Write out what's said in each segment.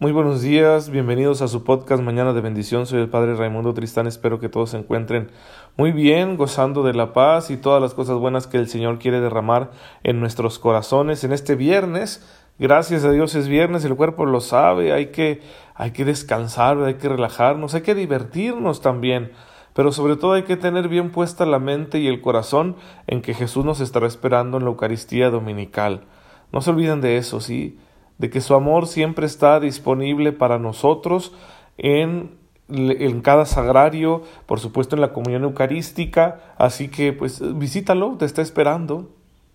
Muy buenos días, bienvenidos a su podcast Mañana de Bendición. Soy el Padre Raimundo Tristán. Espero que todos se encuentren muy bien, gozando de la paz y todas las cosas buenas que el Señor quiere derramar en nuestros corazones en este viernes. Gracias a Dios es viernes, el cuerpo lo sabe, hay que, hay que descansar, hay que relajarnos, hay que divertirnos también. Pero sobre todo hay que tener bien puesta la mente y el corazón en que Jesús nos estará esperando en la Eucaristía Dominical. No se olviden de eso, sí de que su amor siempre está disponible para nosotros en, en cada sagrario, por supuesto en la comunión eucarística, así que pues visítalo, te está esperando,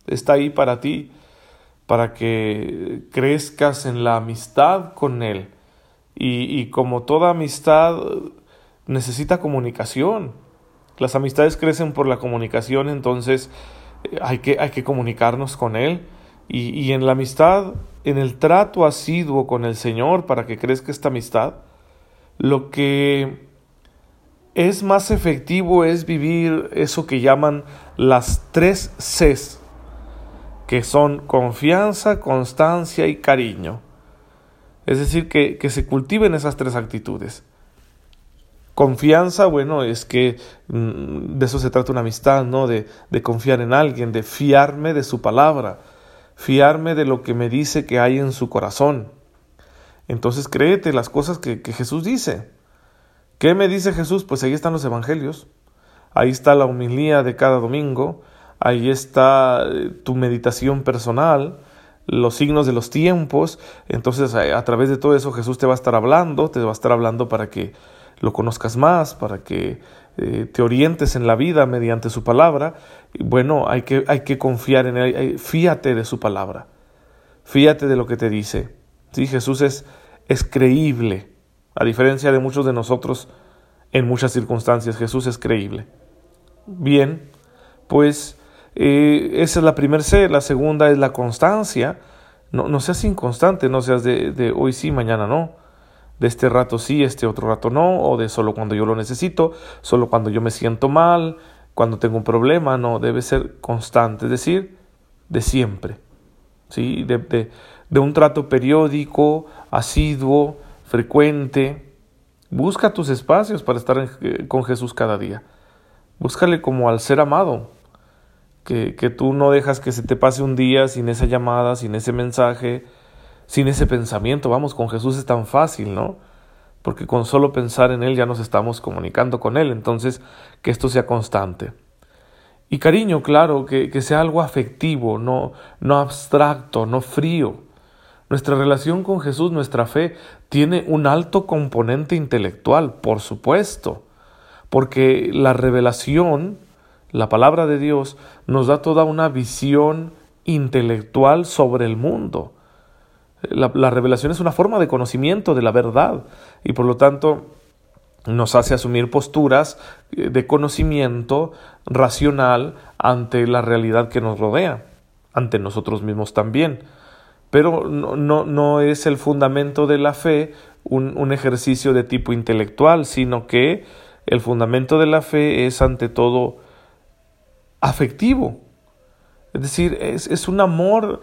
está ahí para ti, para que crezcas en la amistad con Él. Y, y como toda amistad necesita comunicación, las amistades crecen por la comunicación, entonces eh, hay que, hay que comunicarnos con Él. Y, y en la amistad, en el trato asiduo con el Señor para que crezca esta amistad, lo que es más efectivo es vivir eso que llaman las tres Cs, que son confianza, constancia y cariño. Es decir, que, que se cultiven esas tres actitudes. Confianza, bueno, es que mm, de eso se trata una amistad, ¿no? De, de confiar en alguien, de fiarme de su palabra, fiarme de lo que me dice que hay en su corazón. Entonces créete las cosas que, Jesús dice. ¿Qué me dice Jesús? Pues ahí están los evangelios. Ahí está la humilía de cada domingo. Ahí está eh, tu meditación personal, los signos de los tiempos. Entonces a través de todo eso Jesús te va a estar hablando, te va a estar hablando para que lo conozcas más, para que eh, te orientes en la vida mediante su palabra, bueno, hay que, hay que confiar en él, fíate de su palabra, fíate de lo que te dice. Sí, Jesús es, es creíble, a diferencia de muchos de nosotros en muchas circunstancias, Jesús es creíble. Bien, pues eh, esa es la primera C, la segunda es la constancia. No, no seas inconstante, no seas de, de hoy sí, mañana no de este rato sí, este otro rato no, o de solo cuando yo lo necesito, solo cuando yo me siento mal, cuando tengo un problema, no, debe ser constante, es decir, de siempre, ¿sí? de, de, de un trato periódico, asiduo, frecuente. Busca tus espacios para estar eh, con Jesús cada día. Búscale como al ser amado, que, que tú no dejas que se te pase un día sin esa llamada, sin ese mensaje, sin ese pensamiento. Vamos, con Jesús es tan fácil, ¿no? Porque con solo pensar en Él ya nos estamos comunicando con Él. Entonces, que esto sea constante. Y cariño, claro, que, que sea algo afectivo, no, no abstracto, no frío. Nuestra relación con Jesús, nuestra fe, tiene un alto componente intelectual, por supuesto, porque la revelación, la palabra de Dios, nos da toda una visión intelectual sobre el mundo. La, revelación es una forma de conocimiento de la verdad y por lo tanto nos hace asumir posturas eh, de conocimiento racional ante la realidad que nos rodea, ante nosotros mismos también. Pero no, no, no es el fundamento de la fe un, un, ejercicio de tipo intelectual, sino que el fundamento de la fe es ante todo afectivo. Es decir, es, es un amor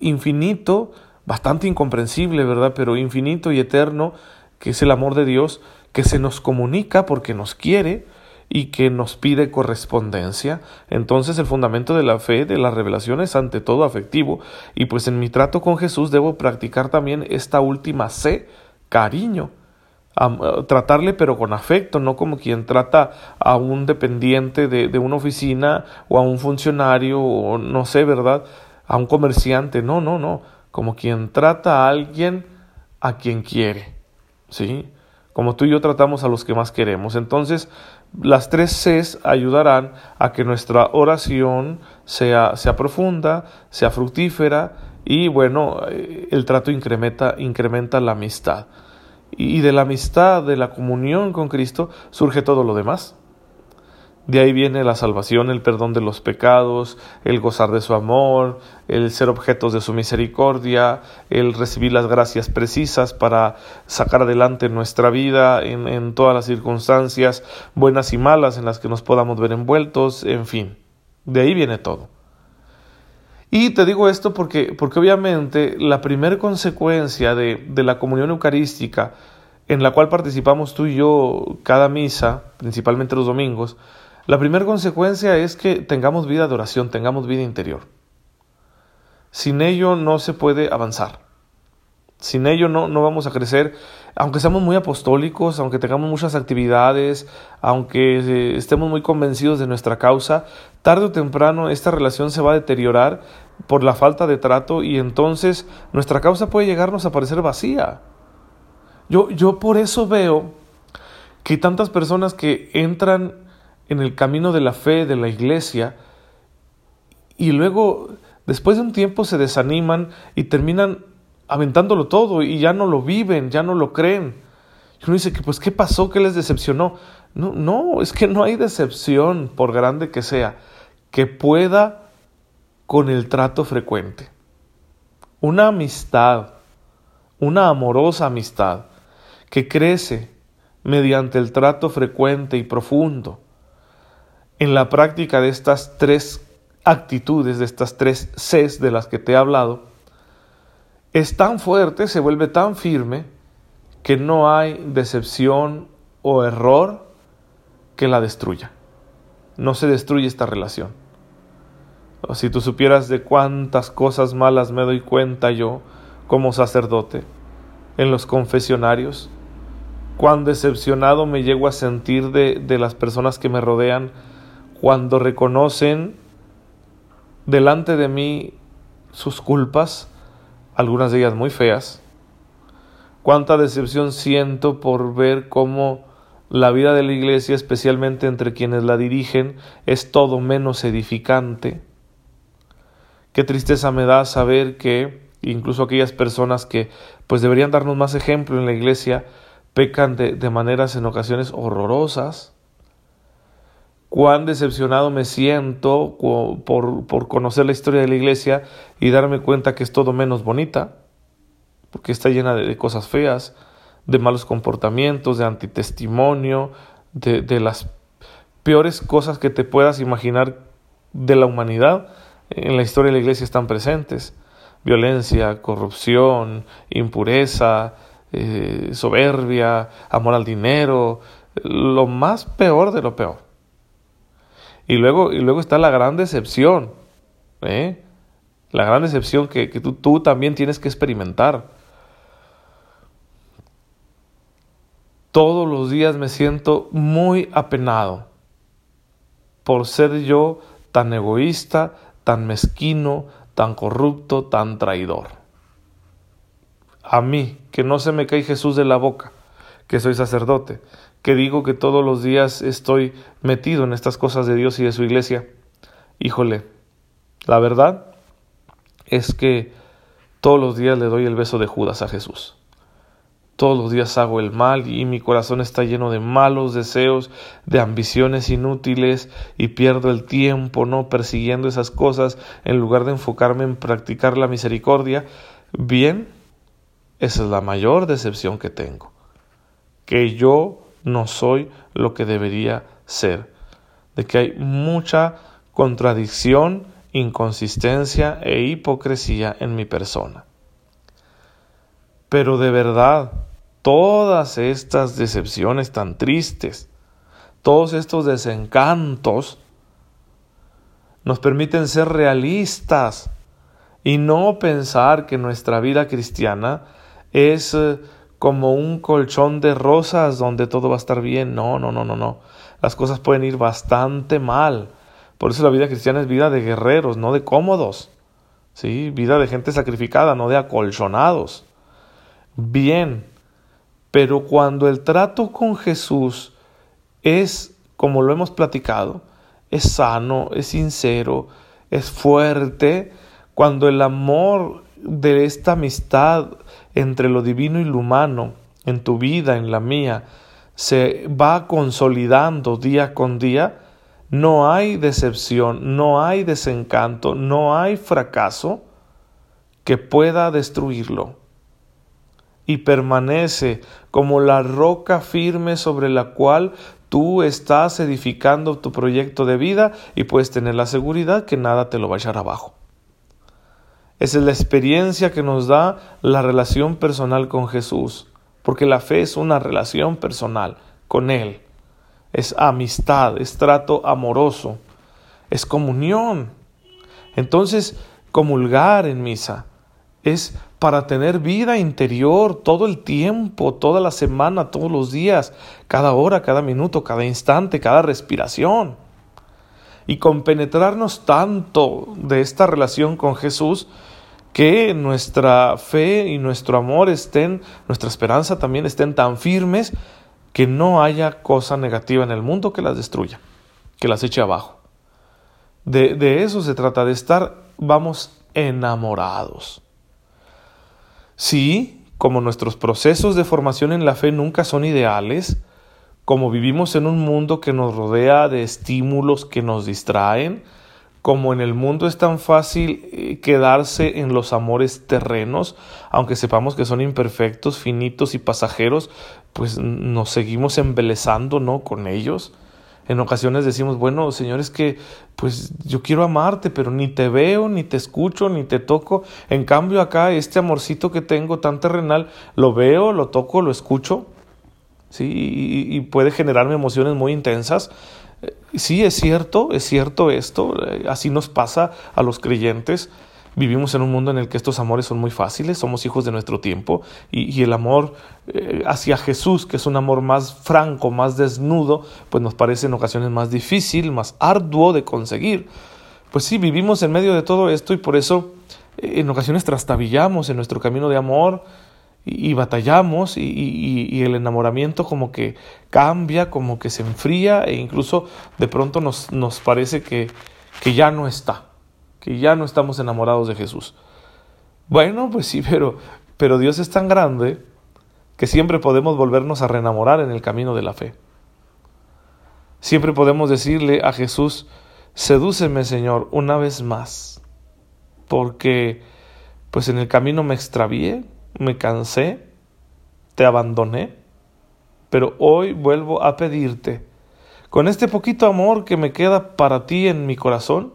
infinito bastante incomprensible, ¿verdad? Pero infinito y eterno, que es el amor de Dios, que se nos comunica porque nos quiere y que nos pide correspondencia. Entonces el fundamento de la fe, de la revelación, es ante todo afectivo. Y pues en mi trato con Jesús debo practicar también esta última C, cariño. tratarle pero con afecto, no como quien trata a un dependiente de, de una oficina o a un funcionario o no sé, ¿verdad? A un comerciante. No, no, no como quien trata a alguien a quien quiere, ¿sí? Como tú y yo tratamos a los que más queremos. Entonces, las tres Cs ayudarán a que nuestra oración sea, sea profunda, sea fructífera y, bueno, eh, el trato incrementa, incrementa la amistad. Y de la amistad, de la comunión con Cristo, surge todo lo demás. De ahí viene la salvación, el perdón de los pecados, el gozar de su amor, el ser objetos de su misericordia, el recibir las gracias precisas para sacar adelante nuestra vida en, en todas las circunstancias buenas y malas en las que nos podamos ver envueltos, en fin. De ahí viene todo. Y te digo esto porque, porque obviamente la primera consecuencia de, de la comunión eucarística, en la cual participamos tú y yo cada misa, principalmente los domingos, la primera consecuencia es que tengamos vida de oración, tengamos vida interior. Sin ello no se puede avanzar. Sin ello no, no vamos a crecer, aunque seamos muy apostólicos, aunque tengamos muchas actividades, aunque eh, estemos muy convencidos de nuestra causa, tarde o temprano esta relación se va a deteriorar por la falta de trato y entonces nuestra causa puede llegarnos a parecer vacía. Yo, yo por eso veo que tantas personas que entran en el camino de la fe, de la iglesia, y luego, después de un tiempo, se desaniman y terminan aventándolo todo y ya no lo viven, ya no lo creen. Y uno dice que, pues, ¿qué pasó? ¿Qué les decepcionó? No, no, es que no hay decepción, por grande que sea, que pueda con el trato frecuente. Una amistad, una amorosa amistad, que crece mediante el trato frecuente y profundo. En la práctica de estas tres actitudes, de estas tres Cs de las que te he hablado, es tan fuerte, se vuelve tan firme, que no hay decepción o error que la destruya. No se destruye esta relación. O si tú supieras de cuántas cosas malas me doy cuenta yo como sacerdote en los confesionarios, cuán decepcionado me llego a sentir de, de las personas que me rodean cuando reconocen delante de mí sus culpas, algunas de ellas muy feas. Cuánta decepción siento por ver cómo la vida de la iglesia, especialmente entre quienes la dirigen, es todo menos edificante. Qué tristeza me da saber que incluso aquellas personas que pues deberían darnos más ejemplo en la iglesia pecan de, de maneras en ocasiones horrorosas. Cuán decepcionado me siento por, por conocer la historia de la iglesia y darme cuenta que es todo menos bonita, porque está llena de, cosas feas, de malos comportamientos, de antitestimonio, de, las peores cosas que te puedas imaginar de la humanidad en la historia de la iglesia están presentes. Violencia, corrupción, impureza, eh, soberbia, amor al dinero, lo más peor de lo peor. Y luego, y luego está la gran decepción, ¿eh? la gran decepción que, tú, tú también tienes que experimentar. Todos los días me siento muy apenado por ser yo tan egoísta, tan mezquino, tan corrupto, tan traidor. A mí, que no se me cae Jesús de la boca, que soy sacerdote, que digo que todos los días estoy metido en estas cosas de Dios y de su iglesia. Híjole, la verdad es que todos los días le doy el beso de Judas a Jesús. Todos los días hago el mal y mi corazón está lleno de malos deseos, de ambiciones inútiles y pierdo el tiempo no persiguiendo esas cosas en lugar de enfocarme en practicar la misericordia. Bien, esa es la mayor decepción que tengo. Que yo no soy lo que debería ser, de que hay mucha contradicción, inconsistencia e hipocresía en mi persona. Pero de verdad, todas estas decepciones tan tristes, todos estos desencantos, nos permiten ser realistas y no pensar que nuestra vida cristiana es eh, como un colchón de rosas donde todo va a estar bien. No, no, no, no, no. Las cosas pueden ir bastante mal. Por eso la vida cristiana es vida de guerreros, no de cómodos. ¿Sí? Vida de gente sacrificada, no de acolchonados. Bien, pero cuando el trato con Jesús es, como lo hemos platicado, es sano, es sincero, es fuerte, cuando el amor de esta amistad entre lo divino y lo humano, en tu vida, en la mía, se va consolidando día con día, no hay decepción, no hay desencanto, no hay fracaso que pueda destruirlo. Y permanece como la roca firme sobre la cual tú estás edificando tu proyecto de vida y puedes tener la seguridad que nada te lo va a echar abajo. Esa es la experiencia que nos da la relación personal con Jesús, porque la fe es una relación personal con Él, es amistad, es trato amoroso, es comunión. Entonces, comulgar en misa es para tener vida interior todo el tiempo, toda la semana, todos los días, cada hora, cada minuto, cada instante, cada respiración. Y compenetrarnos tanto de esta relación con Jesús que nuestra fe y nuestro amor estén, nuestra esperanza también estén tan firmes que no haya cosa negativa en el mundo que las destruya, que las eche abajo. De, de eso se trata, de estar, vamos, enamorados. Sí, como nuestros procesos de formación en la fe nunca son ideales, como vivimos en un mundo que nos rodea de estímulos que nos distraen, como en el mundo es tan fácil eh, quedarse en los amores terrenos, aunque sepamos que son imperfectos, finitos y pasajeros, pues nos seguimos embelezando, ¿no? con ellos. En ocasiones decimos, bueno, Señor, es que pues yo quiero amarte, pero ni te veo, ni te escucho, ni te toco. En cambio acá, este amorcito que tengo tan terrenal, lo veo, lo toco, lo escucho, ¿sí? Y, puede generarme emociones muy intensas. Sí, es cierto, es cierto esto, eh, así nos pasa a los creyentes. Vivimos en un mundo en el que estos amores son muy fáciles, somos hijos de nuestro tiempo y, el amor eh, hacia Jesús, que es un amor más franco, más desnudo, pues nos parece en ocasiones más difícil, más arduo de conseguir. Pues sí, vivimos en medio de todo esto y por eso eh, en ocasiones trastabillamos en nuestro camino de amor y, batallamos y, el enamoramiento como que cambia, como que se enfría e incluso de pronto nos, nos parece que, que ya no está que ya no estamos enamorados de Jesús. Bueno, pues sí, pero, pero Dios es tan grande que siempre podemos volvernos a reenamorar en el camino de la fe. Siempre podemos decirle a Jesús, sedúceme Señor una vez más, porque pues en el camino me extravié, me cansé, te abandoné, pero hoy vuelvo a pedirte, con este poquito amor que me queda para ti en mi corazón,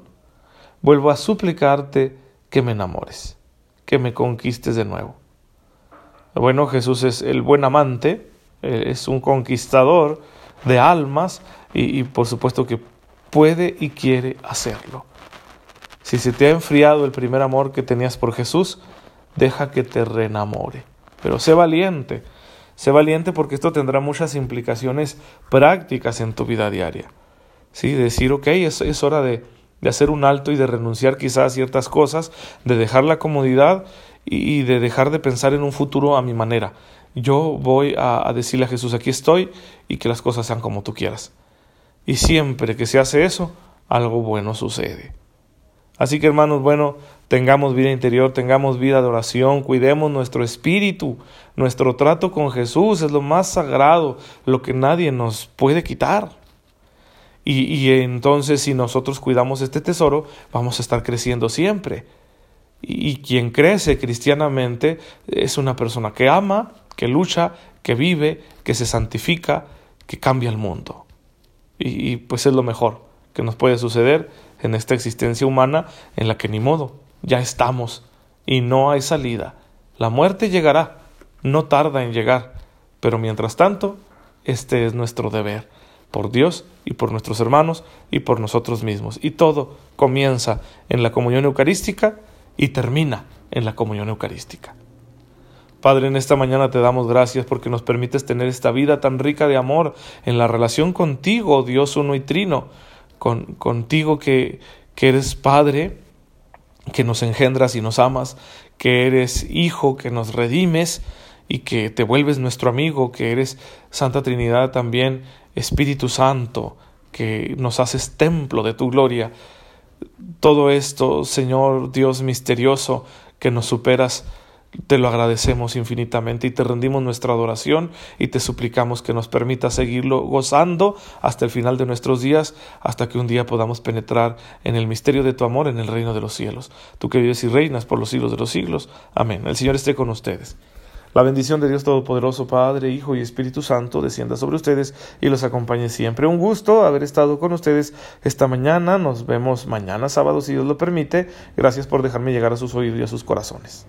vuelvo a suplicarte que me enamores, que me conquistes de nuevo. Bueno, Jesús es el buen amante, es un conquistador de almas y, por supuesto que puede y quiere hacerlo. Si se te ha enfriado el primer amor que tenías por Jesús, deja que te reenamore. Pero sé valiente, sé valiente porque esto tendrá muchas implicaciones prácticas en tu vida diaria. Sí, decir, ok, es hora de, de hacer un alto y de renunciar quizás a ciertas cosas, de dejar la comodidad y de dejar de pensar en un futuro a mi manera. Yo voy a, decirle a Jesús, aquí estoy y que las cosas sean como tú quieras. Y siempre que se hace eso, algo bueno sucede. Así que hermanos, bueno, tengamos vida interior, tengamos vida de oración, cuidemos nuestro espíritu, nuestro trato con Jesús es lo más sagrado, lo que nadie nos puede quitar. Y, entonces si nosotros cuidamos este tesoro, vamos a estar creciendo siempre. Y, quien crece cristianamente es una persona que ama, que lucha, que vive, que se santifica, que cambia el mundo. Y, y pues es lo mejor que nos puede suceder en esta existencia humana en la que ni modo, ya estamos y no hay salida. La muerte llegará, no tarda en llegar, pero mientras tanto, este es nuestro deber por Dios y por nuestros hermanos y por nosotros mismos. Y todo comienza en la comunión eucarística y termina en la comunión eucarística. Padre, en esta mañana te damos gracias porque nos permites tener esta vida tan rica de amor en la relación contigo, Dios uno y trino, con, contigo que, que eres Padre, que nos engendras y nos amas, que eres Hijo, que nos redimes y que te vuelves nuestro amigo, que eres Santa Trinidad también Espíritu Santo, que nos haces templo de tu gloria. Todo esto, Señor Dios misterioso, que nos superas, te lo agradecemos infinitamente y te rendimos nuestra adoración y te suplicamos que nos permita seguirlo gozando hasta el final de nuestros días, hasta que un día podamos penetrar en el misterio de tu amor en el reino de los cielos. Tú que vives y reinas por los siglos de los siglos. Amén. El Señor esté con ustedes. La bendición de Dios Todopoderoso, Padre, Hijo y Espíritu Santo, descienda sobre ustedes y los acompañe siempre. Un gusto haber estado con ustedes esta mañana. Nos vemos mañana sábado, si Dios lo permite. Gracias por dejarme llegar a sus oídos y a sus corazones.